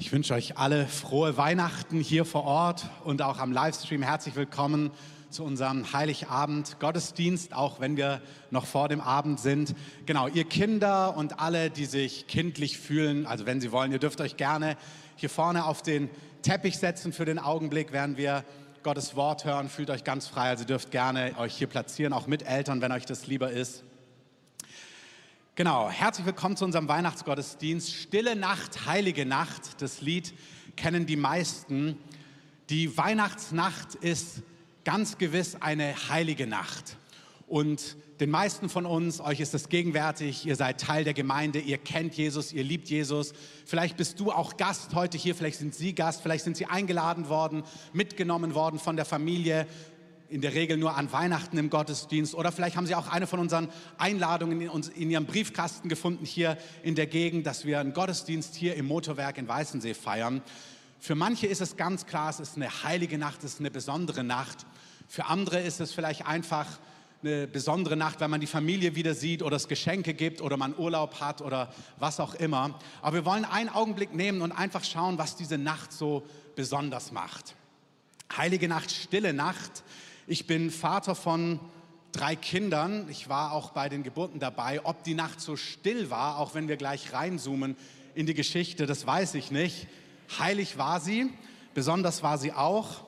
Ich wünsche euch alle frohe Weihnachten hier vor Ort und auch am Livestream. Herzlich willkommen zu unserem Heiligabend Gottesdienst, auch wenn wir noch vor dem Abend sind. Genau, ihr Kinder und alle, die sich kindlich fühlen, also wenn Sie wollen, ihr dürft euch gerne hier vorne auf den Teppich setzen für den Augenblick, während wir Gottes Wort hören. Fühlt euch ganz frei, also dürft gerne euch hier platzieren, auch mit Eltern, wenn euch das lieber ist. Genau, herzlich willkommen zu unserem Weihnachtsgottesdienst. Stille Nacht, heilige Nacht. Das Lied kennen die meisten. Die Weihnachtsnacht ist ganz gewiss eine heilige Nacht. Und den meisten von uns, euch ist es gegenwärtig, ihr seid Teil der Gemeinde, ihr kennt Jesus, ihr liebt Jesus. Vielleicht bist du auch Gast heute hier, vielleicht sind Sie Gast, vielleicht sind Sie eingeladen worden, mitgenommen worden von der Familie in der Regel nur an Weihnachten im Gottesdienst oder vielleicht haben Sie auch eine von unseren Einladungen in, uns, in Ihrem Briefkasten gefunden hier in der Gegend, dass wir einen Gottesdienst hier im Motorwerk in Weißensee feiern. Für manche ist es ganz klar, es ist eine heilige Nacht, es ist eine besondere Nacht. Für andere ist es vielleicht einfach eine besondere Nacht, weil man die Familie wieder sieht oder es Geschenke gibt oder man Urlaub hat oder was auch immer. Aber wir wollen einen Augenblick nehmen und einfach schauen, was diese Nacht so besonders macht. Heilige Nacht, stille Nacht ich bin Vater von drei Kindern. Ich war auch bei den Geburten dabei. Ob die Nacht so still war, auch wenn wir gleich reinzoomen in die Geschichte, das weiß ich nicht. Heilig war sie, besonders war sie auch.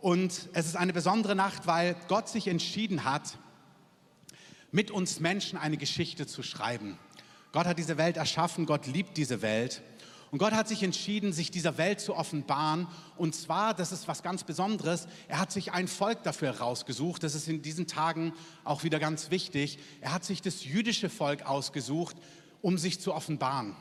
Und es ist eine besondere Nacht, weil Gott sich entschieden hat, mit uns Menschen eine Geschichte zu schreiben. Gott hat diese Welt erschaffen, Gott liebt diese Welt. Und Gott hat sich entschieden, sich dieser Welt zu offenbaren. Und zwar, das ist was ganz Besonderes, er hat sich ein Volk dafür herausgesucht. Das ist in diesen Tagen auch wieder ganz wichtig. Er hat sich das jüdische Volk ausgesucht, um sich zu offenbaren.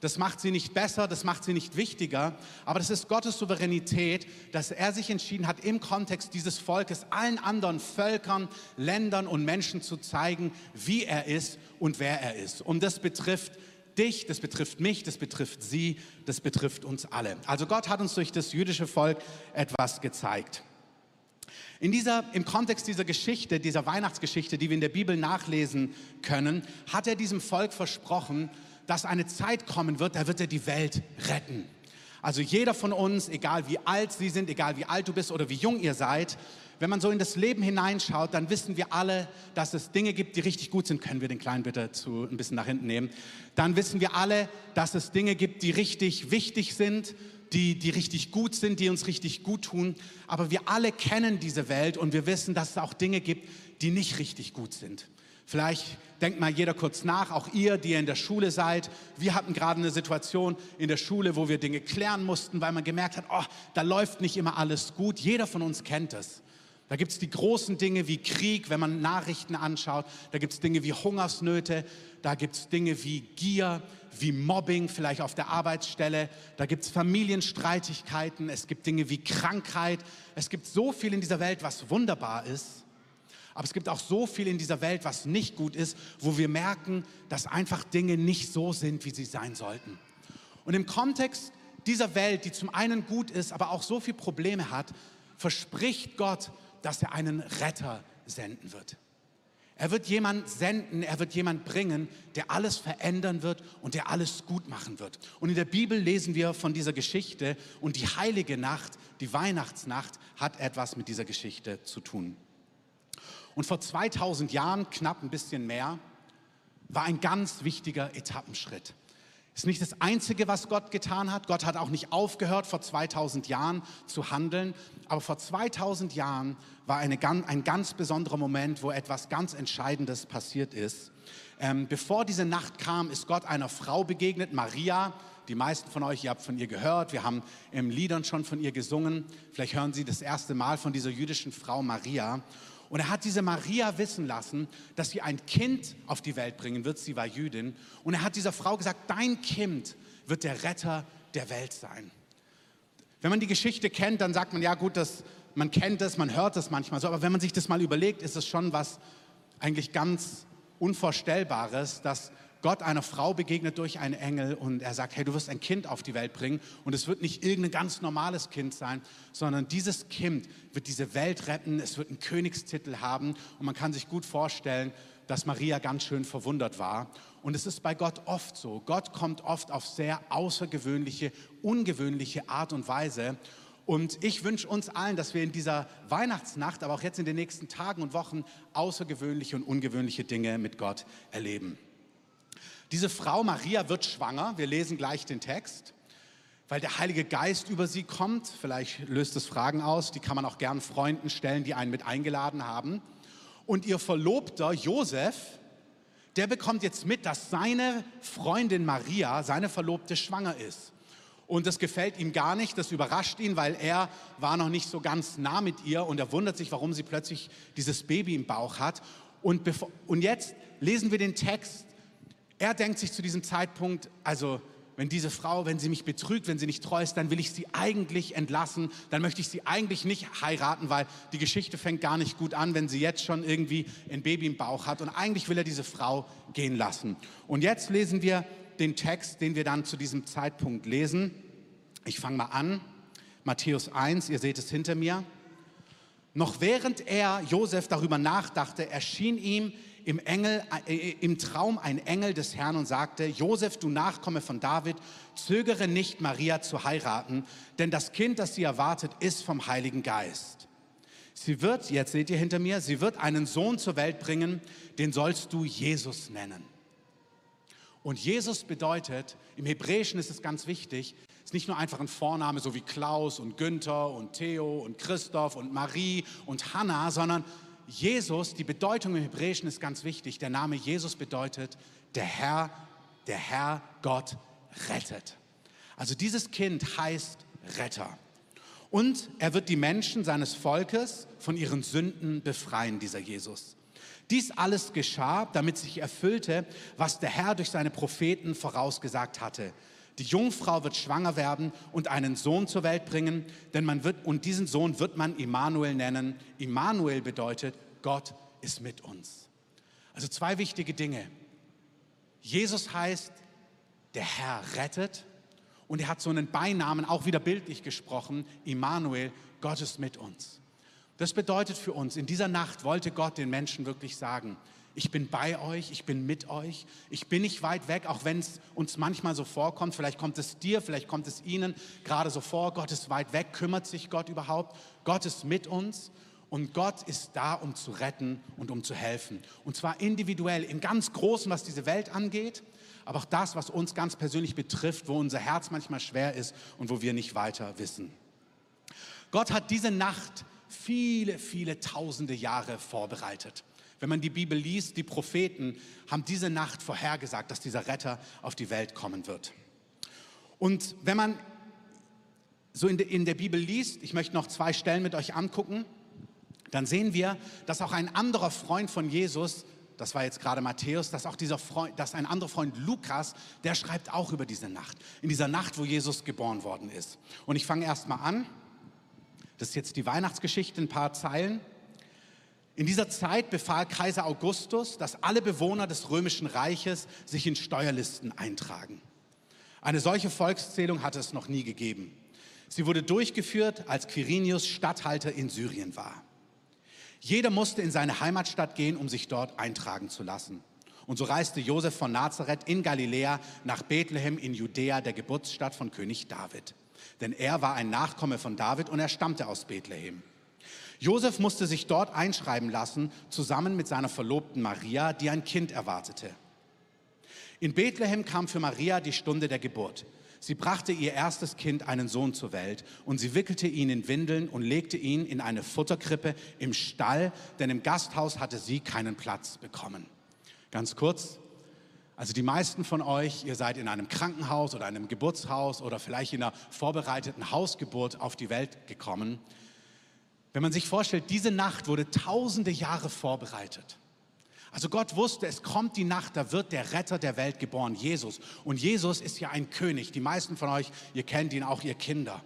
Das macht sie nicht besser, das macht sie nicht wichtiger, aber das ist Gottes Souveränität, dass er sich entschieden hat, im Kontext dieses Volkes allen anderen Völkern, Ländern und Menschen zu zeigen, wie er ist und wer er ist. Und das betrifft dich, das betrifft mich, das betrifft sie, das betrifft uns alle. Also Gott hat uns durch das jüdische Volk etwas gezeigt. In dieser, Im Kontext dieser Geschichte, dieser Weihnachtsgeschichte, die wir in der Bibel nachlesen können, hat er diesem Volk versprochen, dass eine Zeit kommen wird, da wird er die Welt retten. Also jeder von uns, egal wie alt Sie sind, egal wie alt du bist oder wie jung ihr seid, wenn man so in das Leben hineinschaut, dann wissen wir alle, dass es Dinge gibt, die richtig gut sind. Können wir den Kleinen bitte zu, ein bisschen nach hinten nehmen? Dann wissen wir alle, dass es Dinge gibt, die richtig wichtig sind, die, die richtig gut sind, die uns richtig gut tun. Aber wir alle kennen diese Welt und wir wissen, dass es auch Dinge gibt, die nicht richtig gut sind. Vielleicht denkt mal jeder kurz nach, auch ihr, die ihr in der Schule seid. Wir hatten gerade eine Situation in der Schule, wo wir Dinge klären mussten, weil man gemerkt hat, oh, da läuft nicht immer alles gut. Jeder von uns kennt es. Da gibt es die großen Dinge wie Krieg, wenn man Nachrichten anschaut. Da gibt es Dinge wie Hungersnöte. Da gibt es Dinge wie Gier, wie Mobbing, vielleicht auf der Arbeitsstelle. Da gibt es Familienstreitigkeiten. Es gibt Dinge wie Krankheit. Es gibt so viel in dieser Welt, was wunderbar ist. Aber es gibt auch so viel in dieser Welt, was nicht gut ist, wo wir merken, dass einfach Dinge nicht so sind, wie sie sein sollten. Und im Kontext dieser Welt, die zum einen gut ist, aber auch so viele Probleme hat, verspricht Gott, dass er einen Retter senden wird. Er wird jemand senden, er wird jemand bringen, der alles verändern wird und der alles gut machen wird. Und in der Bibel lesen wir von dieser Geschichte und die heilige Nacht, die Weihnachtsnacht, hat etwas mit dieser Geschichte zu tun. Und vor 2000 Jahren, knapp ein bisschen mehr, war ein ganz wichtiger Etappenschritt. Ist nicht das Einzige, was Gott getan hat. Gott hat auch nicht aufgehört, vor 2000 Jahren zu handeln. Aber vor 2000 Jahren war eine, ein ganz besonderer Moment, wo etwas ganz Entscheidendes passiert ist. Ähm, bevor diese Nacht kam, ist Gott einer Frau begegnet, Maria. Die meisten von euch, ihr habt von ihr gehört. Wir haben im Liedern schon von ihr gesungen. Vielleicht hören Sie das erste Mal von dieser jüdischen Frau Maria. Und er hat diese Maria wissen lassen, dass sie ein Kind auf die Welt bringen wird. Sie war Jüdin. Und er hat dieser Frau gesagt, dein Kind wird der Retter der Welt sein. Wenn man die Geschichte kennt, dann sagt man, ja gut, das, man kennt es, man hört es manchmal so. Aber wenn man sich das mal überlegt, ist es schon was eigentlich ganz Unvorstellbares, dass Gott einer Frau begegnet durch einen Engel und er sagt, hey, du wirst ein Kind auf die Welt bringen und es wird nicht irgendein ganz normales Kind sein, sondern dieses Kind wird diese Welt retten, es wird einen Königstitel haben und man kann sich gut vorstellen, dass Maria ganz schön verwundert war. Und es ist bei Gott oft so. Gott kommt oft auf sehr außergewöhnliche, ungewöhnliche Art und Weise. Und ich wünsche uns allen, dass wir in dieser Weihnachtsnacht, aber auch jetzt in den nächsten Tagen und Wochen außergewöhnliche und ungewöhnliche Dinge mit Gott erleben. Diese Frau Maria wird schwanger. Wir lesen gleich den Text, weil der Heilige Geist über sie kommt. Vielleicht löst es Fragen aus, die kann man auch gern Freunden stellen, die einen mit eingeladen haben. Und ihr Verlobter Josef, der bekommt jetzt mit, dass seine Freundin Maria, seine Verlobte, schwanger ist. Und das gefällt ihm gar nicht, das überrascht ihn, weil er war noch nicht so ganz nah mit ihr und er wundert sich, warum sie plötzlich dieses Baby im Bauch hat. Und, und jetzt lesen wir den Text. Er denkt sich zu diesem Zeitpunkt, also wenn diese Frau, wenn sie mich betrügt, wenn sie nicht treu ist, dann will ich sie eigentlich entlassen, dann möchte ich sie eigentlich nicht heiraten, weil die Geschichte fängt gar nicht gut an, wenn sie jetzt schon irgendwie ein Baby im Bauch hat und eigentlich will er diese Frau gehen lassen. Und jetzt lesen wir den Text, den wir dann zu diesem Zeitpunkt lesen. Ich fange mal an. Matthäus 1, ihr seht es hinter mir. Noch während er, Josef, darüber nachdachte, erschien ihm im, Engel, äh, im Traum ein Engel des Herrn und sagte, Josef, du Nachkomme von David, zögere nicht, Maria zu heiraten, denn das Kind, das sie erwartet, ist vom Heiligen Geist. Sie wird, jetzt seht ihr hinter mir, sie wird einen Sohn zur Welt bringen, den sollst du Jesus nennen. Und Jesus bedeutet, im Hebräischen ist es ganz wichtig, ist nicht nur einfach ein Vorname, so wie Klaus und Günther und Theo und Christoph und Marie und Hannah, sondern Jesus, die Bedeutung im Hebräischen ist ganz wichtig. Der Name Jesus bedeutet, der Herr, der Herr Gott rettet. Also dieses Kind heißt Retter. Und er wird die Menschen seines Volkes von ihren Sünden befreien, dieser Jesus. Dies alles geschah, damit sich erfüllte, was der Herr durch seine Propheten vorausgesagt hatte. Die Jungfrau wird schwanger werden und einen Sohn zur Welt bringen, denn man wird, und diesen Sohn wird man Immanuel nennen. Immanuel bedeutet, Gott ist mit uns. Also zwei wichtige Dinge. Jesus heißt, der Herr rettet und er hat so einen Beinamen, auch wieder bildlich gesprochen, Immanuel, Gott ist mit uns. Das bedeutet für uns, in dieser Nacht wollte Gott den Menschen wirklich sagen, ich bin bei euch, ich bin mit euch, ich bin nicht weit weg, auch wenn es uns manchmal so vorkommt, vielleicht kommt es dir, vielleicht kommt es ihnen gerade so vor, Gott ist weit weg, kümmert sich Gott überhaupt? Gott ist mit uns und Gott ist da, um zu retten und um zu helfen. Und zwar individuell, im ganz Großen, was diese Welt angeht, aber auch das, was uns ganz persönlich betrifft, wo unser Herz manchmal schwer ist und wo wir nicht weiter wissen. Gott hat diese Nacht viele, viele tausende Jahre vorbereitet. Wenn man die Bibel liest, die Propheten haben diese Nacht vorhergesagt, dass dieser Retter auf die Welt kommen wird. Und wenn man so in, in der Bibel liest, ich möchte noch zwei Stellen mit euch angucken, dann sehen wir, dass auch ein anderer Freund von Jesus, das war jetzt gerade Matthäus, dass auch dieser Freund, dass ein anderer Freund Lukas, der schreibt auch über diese Nacht, in dieser Nacht, wo Jesus geboren worden ist. Und ich fange erst mal an das ist jetzt die Weihnachtsgeschichte, ein paar Zeilen. In dieser Zeit befahl Kaiser Augustus, dass alle Bewohner des römischen Reiches sich in Steuerlisten eintragen. Eine solche Volkszählung hatte es noch nie gegeben. Sie wurde durchgeführt, als Quirinius Statthalter in Syrien war. Jeder musste in seine Heimatstadt gehen, um sich dort eintragen zu lassen. Und so reiste Josef von Nazareth in Galiläa nach Bethlehem in Judäa, der Geburtsstadt von König David denn er war ein Nachkomme von David und er stammte aus Bethlehem. Josef musste sich dort einschreiben lassen, zusammen mit seiner Verlobten Maria, die ein Kind erwartete. In Bethlehem kam für Maria die Stunde der Geburt. Sie brachte ihr erstes Kind, einen Sohn, zur Welt und sie wickelte ihn in Windeln und legte ihn in eine Futterkrippe im Stall, denn im Gasthaus hatte sie keinen Platz bekommen. Ganz kurz, also die meisten von euch, ihr seid in einem Krankenhaus oder einem Geburtshaus oder vielleicht in einer vorbereiteten Hausgeburt auf die Welt gekommen. Wenn man sich vorstellt, diese Nacht wurde tausende Jahre vorbereitet. Also Gott wusste, es kommt die Nacht, da wird der Retter der Welt geboren, Jesus. Und Jesus ist ja ein König. Die meisten von euch, ihr kennt ihn, auch ihr Kinder.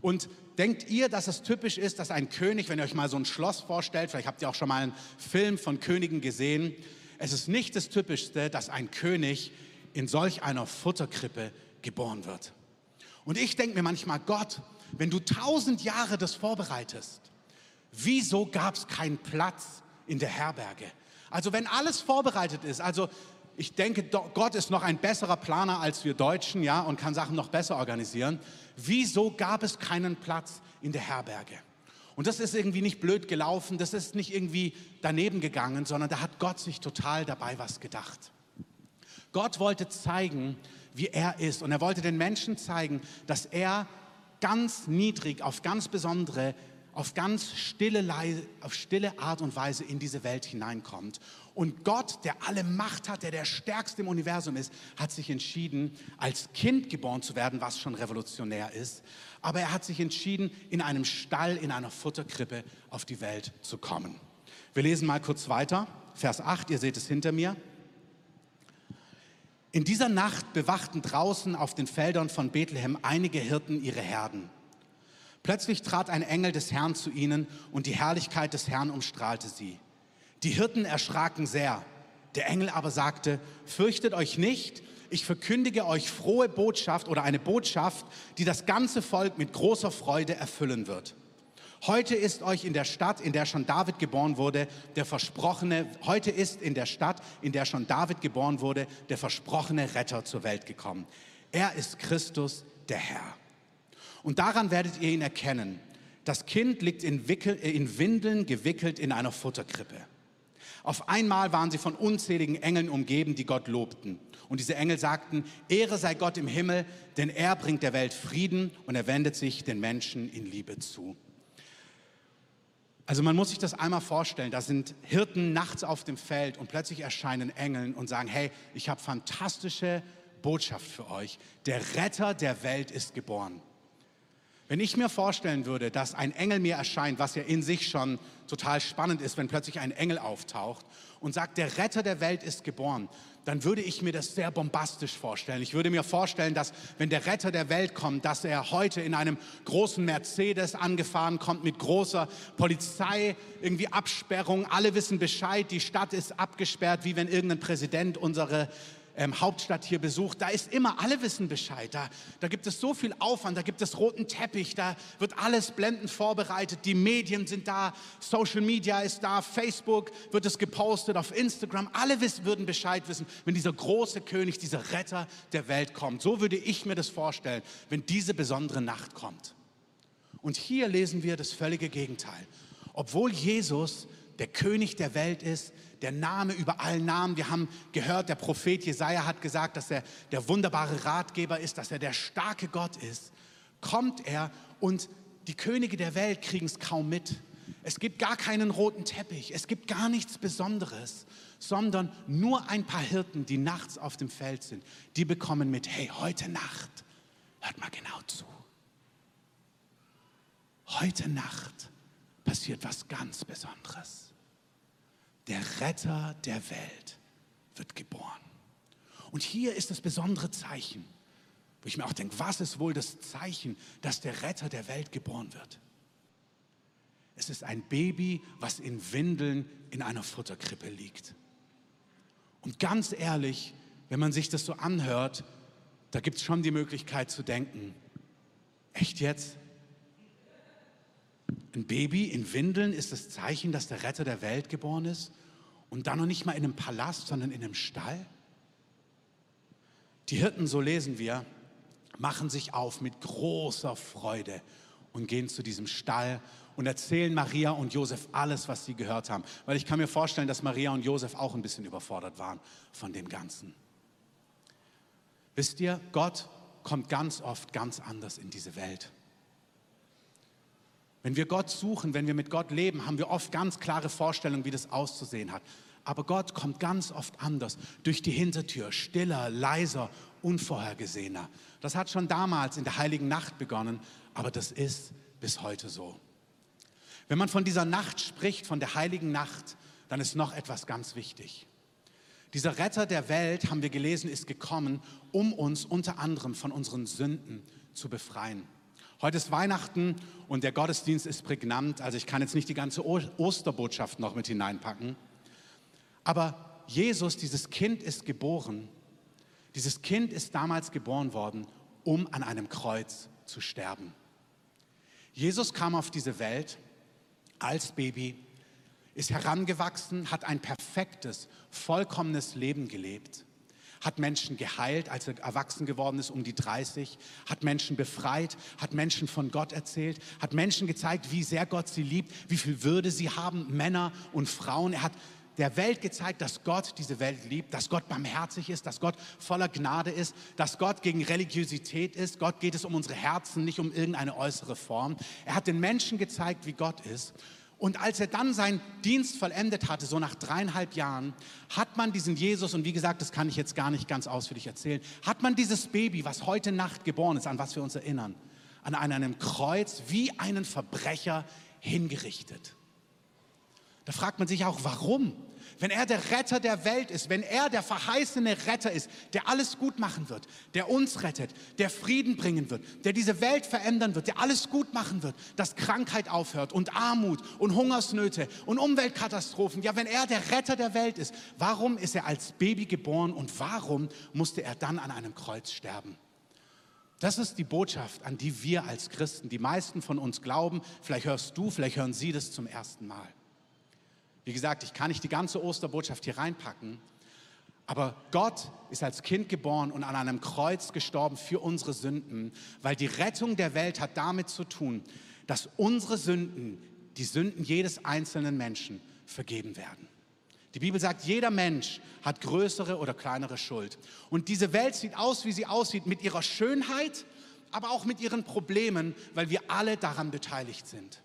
Und denkt ihr, dass es typisch ist, dass ein König, wenn ihr euch mal so ein Schloss vorstellt, vielleicht habt ihr auch schon mal einen Film von Königen gesehen, es ist nicht das Typischste, dass ein König in solch einer Futterkrippe geboren wird. Und ich denke mir manchmal, Gott, wenn du tausend Jahre das vorbereitest, wieso gab es keinen Platz in der Herberge? Also wenn alles vorbereitet ist, also ich denke, Gott ist noch ein besserer Planer als wir Deutschen, ja, und kann Sachen noch besser organisieren. Wieso gab es keinen Platz in der Herberge? Und das ist irgendwie nicht blöd gelaufen, das ist nicht irgendwie daneben gegangen, sondern da hat Gott sich total dabei was gedacht. Gott wollte zeigen, wie er ist und er wollte den Menschen zeigen, dass er ganz niedrig auf ganz besondere auf ganz stille, auf stille Art und Weise in diese Welt hineinkommt. Und Gott, der alle Macht hat, der der Stärkste im Universum ist, hat sich entschieden, als Kind geboren zu werden, was schon revolutionär ist. Aber er hat sich entschieden, in einem Stall, in einer Futterkrippe auf die Welt zu kommen. Wir lesen mal kurz weiter. Vers 8, ihr seht es hinter mir. In dieser Nacht bewachten draußen auf den Feldern von Bethlehem einige Hirten ihre Herden. Plötzlich trat ein Engel des Herrn zu ihnen und die Herrlichkeit des Herrn umstrahlte sie. Die Hirten erschraken sehr. Der Engel aber sagte, fürchtet euch nicht, ich verkündige euch frohe Botschaft oder eine Botschaft, die das ganze Volk mit großer Freude erfüllen wird. Heute ist euch in der Stadt, in der schon David geboren wurde, der versprochene, heute ist in der Stadt, in der schon David geboren wurde, der versprochene Retter zur Welt gekommen. Er ist Christus, der Herr. Und daran werdet ihr ihn erkennen. Das Kind liegt in, Wickel, äh, in Windeln gewickelt in einer Futterkrippe. Auf einmal waren sie von unzähligen Engeln umgeben, die Gott lobten. Und diese Engel sagten, Ehre sei Gott im Himmel, denn er bringt der Welt Frieden und er wendet sich den Menschen in Liebe zu. Also man muss sich das einmal vorstellen, da sind Hirten nachts auf dem Feld und plötzlich erscheinen Engeln und sagen, hey, ich habe fantastische Botschaft für euch. Der Retter der Welt ist geboren. Wenn ich mir vorstellen würde, dass ein Engel mir erscheint, was ja in sich schon total spannend ist, wenn plötzlich ein Engel auftaucht und sagt, der Retter der Welt ist geboren, dann würde ich mir das sehr bombastisch vorstellen. Ich würde mir vorstellen, dass wenn der Retter der Welt kommt, dass er heute in einem großen Mercedes angefahren kommt mit großer Polizei, irgendwie Absperrung, alle wissen Bescheid, die Stadt ist abgesperrt, wie wenn irgendein Präsident unsere ähm, Hauptstadt hier besucht, da ist immer, alle wissen Bescheid. Da, da gibt es so viel Aufwand, da gibt es roten Teppich, da wird alles blendend vorbereitet, die Medien sind da, Social Media ist da, Facebook wird es gepostet, auf Instagram, alle wissen, würden Bescheid wissen, wenn dieser große König, dieser Retter der Welt kommt. So würde ich mir das vorstellen, wenn diese besondere Nacht kommt. Und hier lesen wir das völlige Gegenteil. Obwohl Jesus der König der Welt ist, der Name über allen Namen. Wir haben gehört, der Prophet Jesaja hat gesagt, dass er der wunderbare Ratgeber ist, dass er der starke Gott ist. Kommt er und die Könige der Welt kriegen es kaum mit. Es gibt gar keinen roten Teppich, es gibt gar nichts Besonderes, sondern nur ein paar Hirten, die nachts auf dem Feld sind, die bekommen mit, hey, heute Nacht, hört mal genau zu. Heute Nacht passiert was ganz Besonderes der Retter der Welt wird geboren. Und hier ist das besondere Zeichen, wo ich mir auch denke, was ist wohl das Zeichen, dass der Retter der Welt geboren wird? Es ist ein Baby, was in Windeln in einer Futterkrippe liegt. Und ganz ehrlich, wenn man sich das so anhört, da gibt es schon die Möglichkeit zu denken, echt jetzt? Ein Baby in Windeln ist das Zeichen, dass der Retter der Welt geboren ist? Und dann noch nicht mal in einem Palast, sondern in einem Stall? Die Hirten, so lesen wir, machen sich auf mit großer Freude und gehen zu diesem Stall und erzählen Maria und Josef alles, was sie gehört haben. Weil ich kann mir vorstellen, dass Maria und Josef auch ein bisschen überfordert waren von dem Ganzen. Wisst ihr, Gott kommt ganz oft ganz anders in diese Welt. Wenn wir Gott suchen, wenn wir mit Gott leben, haben wir oft ganz klare Vorstellungen, wie das auszusehen hat. Aber Gott kommt ganz oft anders, durch die Hintertür, stiller, leiser, unvorhergesehener. Das hat schon damals in der heiligen Nacht begonnen, aber das ist bis heute so. Wenn man von dieser Nacht spricht, von der heiligen Nacht, dann ist noch etwas ganz wichtig. Dieser Retter der Welt, haben wir gelesen, ist gekommen, um uns unter anderem von unseren Sünden zu befreien. Heute ist Weihnachten und der Gottesdienst ist prägnant. Also ich kann jetzt nicht die ganze Osterbotschaft noch mit hineinpacken. Aber Jesus, dieses Kind ist geboren. Dieses Kind ist damals geboren worden, um an einem Kreuz zu sterben. Jesus kam auf diese Welt als Baby ist herangewachsen, hat ein perfektes, vollkommenes Leben gelebt, hat Menschen geheilt, als er erwachsen geworden ist, um die 30, hat Menschen befreit, hat Menschen von Gott erzählt, hat Menschen gezeigt, wie sehr Gott sie liebt, wie viel Würde sie haben, Männer und Frauen. Er hat der Welt gezeigt, dass Gott diese Welt liebt, dass Gott barmherzig ist, dass Gott voller Gnade ist, dass Gott gegen Religiosität ist. Gott geht es um unsere Herzen, nicht um irgendeine äußere Form. Er hat den Menschen gezeigt, wie Gott ist. Und als er dann seinen Dienst vollendet hatte, so nach dreieinhalb Jahren, hat man diesen Jesus, und wie gesagt, das kann ich jetzt gar nicht ganz ausführlich erzählen, hat man dieses Baby, was heute Nacht geboren ist, an was wir uns erinnern, an einem Kreuz wie einen Verbrecher hingerichtet. Da fragt man sich auch, warum? Wenn er der Retter der Welt ist, wenn er der verheißene Retter ist, der alles gut machen wird, der uns rettet, der Frieden bringen wird, der diese Welt verändern wird, der alles gut machen wird, dass Krankheit aufhört und Armut und Hungersnöte und Umweltkatastrophen. Ja, wenn er der Retter der Welt ist, warum ist er als Baby geboren und warum musste er dann an einem Kreuz sterben? Das ist die Botschaft, an die wir als Christen, die meisten von uns glauben. Vielleicht hörst du, vielleicht hören sie das zum ersten Mal. Wie gesagt, ich kann nicht die ganze Osterbotschaft hier reinpacken, aber Gott ist als Kind geboren und an einem Kreuz gestorben für unsere Sünden, weil die Rettung der Welt hat damit zu tun, dass unsere Sünden, die Sünden jedes einzelnen Menschen vergeben werden. Die Bibel sagt, jeder Mensch hat größere oder kleinere Schuld. Und diese Welt sieht aus, wie sie aussieht, mit ihrer Schönheit, aber auch mit ihren Problemen, weil wir alle daran beteiligt sind.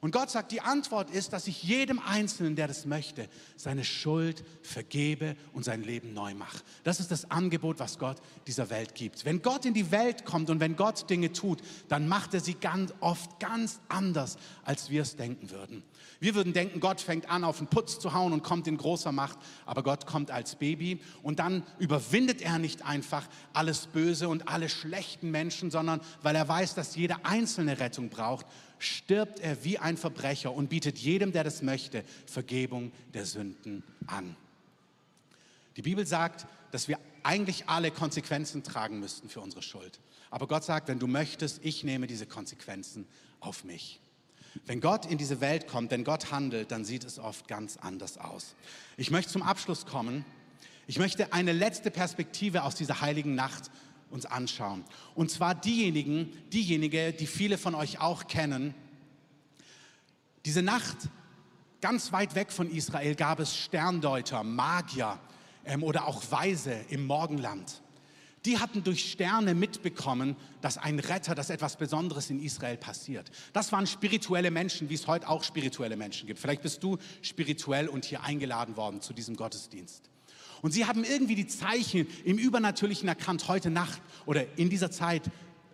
Und Gott sagt, die Antwort ist, dass ich jedem Einzelnen, der das möchte, seine Schuld vergebe und sein Leben neu mache. Das ist das Angebot, was Gott dieser Welt gibt. Wenn Gott in die Welt kommt und wenn Gott Dinge tut, dann macht er sie ganz oft ganz anders, als wir es denken würden. Wir würden denken, Gott fängt an, auf den Putz zu hauen und kommt in großer Macht, aber Gott kommt als Baby und dann überwindet er nicht einfach alles Böse und alle schlechten Menschen, sondern weil er weiß, dass jeder einzelne Rettung braucht, stirbt er wie ein Verbrecher und bietet jedem, der das möchte, Vergebung der Sünden an. Die Bibel sagt, dass wir eigentlich alle Konsequenzen tragen müssten für unsere Schuld. Aber Gott sagt, wenn du möchtest, ich nehme diese Konsequenzen auf mich. Wenn Gott in diese Welt kommt, wenn Gott handelt, dann sieht es oft ganz anders aus. Ich möchte zum Abschluss kommen. Ich möchte eine letzte Perspektive aus dieser heiligen Nacht uns anschauen. Und zwar diejenigen, diejenige, die viele von euch auch kennen. Diese Nacht, ganz weit weg von Israel, gab es Sterndeuter, Magier ähm, oder auch Weise im Morgenland. Die hatten durch Sterne mitbekommen, dass ein Retter, dass etwas Besonderes in Israel passiert. Das waren spirituelle Menschen, wie es heute auch spirituelle Menschen gibt. Vielleicht bist du spirituell und hier eingeladen worden zu diesem Gottesdienst. Und sie haben irgendwie die Zeichen im Übernatürlichen erkannt, heute Nacht oder in dieser Zeit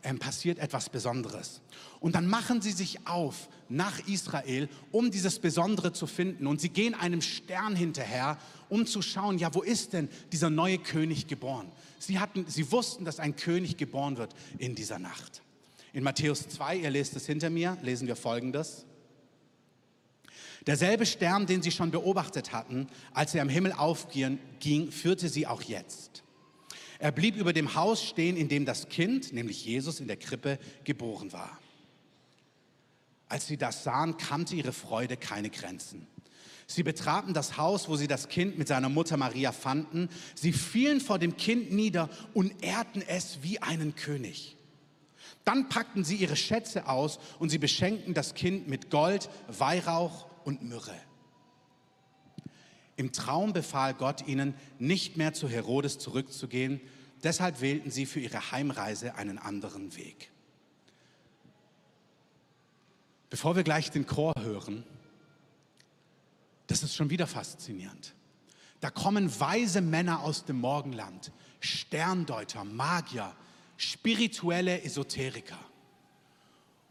ähm, passiert etwas Besonderes. Und dann machen sie sich auf nach Israel, um dieses Besondere zu finden. Und sie gehen einem Stern hinterher, um zu schauen, ja, wo ist denn dieser neue König geboren? Sie, hatten, sie wussten, dass ein König geboren wird in dieser Nacht. In Matthäus 2, ihr lest es hinter mir, lesen wir Folgendes. Derselbe Stern, den sie schon beobachtet hatten, als er am Himmel aufging, führte sie auch jetzt. Er blieb über dem Haus stehen, in dem das Kind, nämlich Jesus, in der Krippe geboren war. Als sie das sahen, kannte ihre Freude keine Grenzen. Sie betraten das Haus, wo sie das Kind mit seiner Mutter Maria fanden. Sie fielen vor dem Kind nieder und ehrten es wie einen König. Dann packten sie ihre Schätze aus und sie beschenkten das Kind mit Gold, Weihrauch und Myrrhe. Im Traum befahl Gott ihnen, nicht mehr zu Herodes zurückzugehen. Deshalb wählten sie für ihre Heimreise einen anderen Weg. Bevor wir gleich den Chor hören, das ist schon wieder faszinierend. Da kommen weise Männer aus dem Morgenland, Sterndeuter, Magier, spirituelle Esoteriker.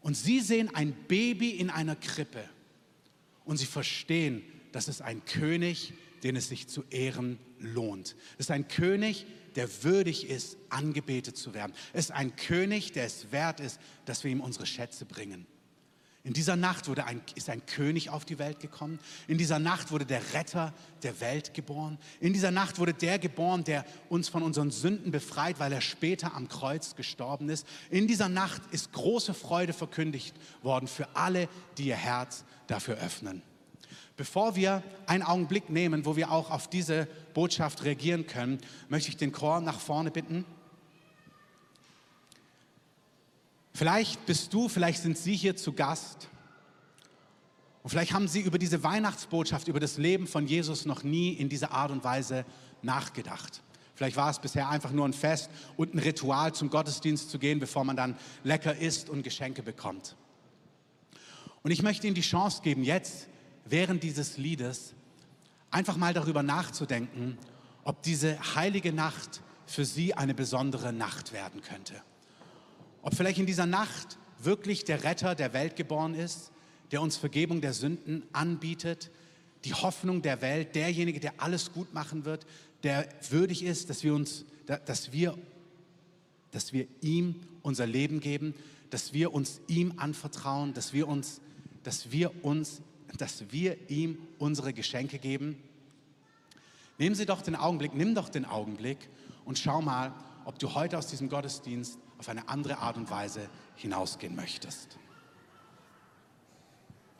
Und sie sehen ein Baby in einer Krippe und sie verstehen, dass es ein König, den es sich zu ehren lohnt. Es ist ein König, der würdig ist, angebetet zu werden. Es ist ein König, der es wert ist, dass wir ihm unsere Schätze bringen. In dieser Nacht wurde ein, ist ein König auf die Welt gekommen. In dieser Nacht wurde der Retter der Welt geboren. In dieser Nacht wurde der geboren, der uns von unseren Sünden befreit, weil er später am Kreuz gestorben ist. In dieser Nacht ist große Freude verkündigt worden für alle, die ihr Herz dafür öffnen. Bevor wir einen Augenblick nehmen, wo wir auch auf diese Botschaft reagieren können, möchte ich den Chor nach vorne bitten. Vielleicht bist du, vielleicht sind Sie hier zu Gast und vielleicht haben Sie über diese Weihnachtsbotschaft, über das Leben von Jesus noch nie in dieser Art und Weise nachgedacht. Vielleicht war es bisher einfach nur ein Fest und ein Ritual zum Gottesdienst zu gehen, bevor man dann lecker isst und Geschenke bekommt. Und ich möchte Ihnen die Chance geben, jetzt während dieses Liedes einfach mal darüber nachzudenken, ob diese heilige Nacht für Sie eine besondere Nacht werden könnte. Ob vielleicht in dieser Nacht wirklich der Retter der Welt geboren ist, der uns Vergebung der Sünden anbietet, die Hoffnung der Welt, derjenige, der alles gut machen wird, der würdig ist, dass wir uns, dass wir, dass wir ihm unser Leben geben, dass wir uns ihm anvertrauen, dass wir uns, dass wir uns, dass wir ihm unsere Geschenke geben. Nehmen Sie doch den Augenblick, nimm doch den Augenblick und schau mal, ob du heute aus diesem Gottesdienst auf eine andere Art und Weise hinausgehen möchtest.